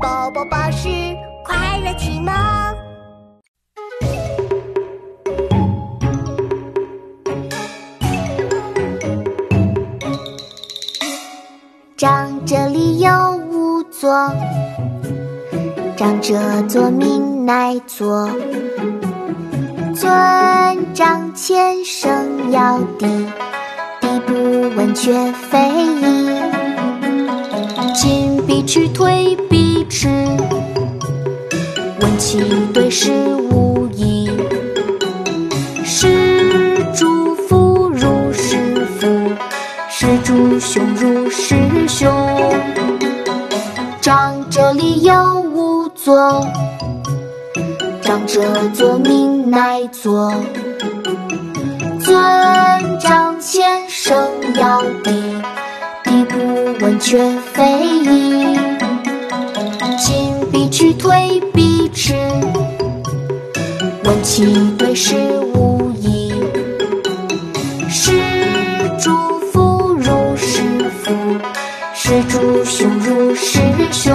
宝宝巴士快乐启蒙。长者理有五座，长者坐，民乃坐。尊长前，声要低，低不问，却非议。进必趋，退必迟，问其对，是无疑。是诸父如是父，是诸兄如是兄。长者立有五座。长者坐，命乃坐。尊长前，声要低，低不闻，却非议。去推笔迟，问其对是无疑。是诸夫如是夫，是诸兄如是兄。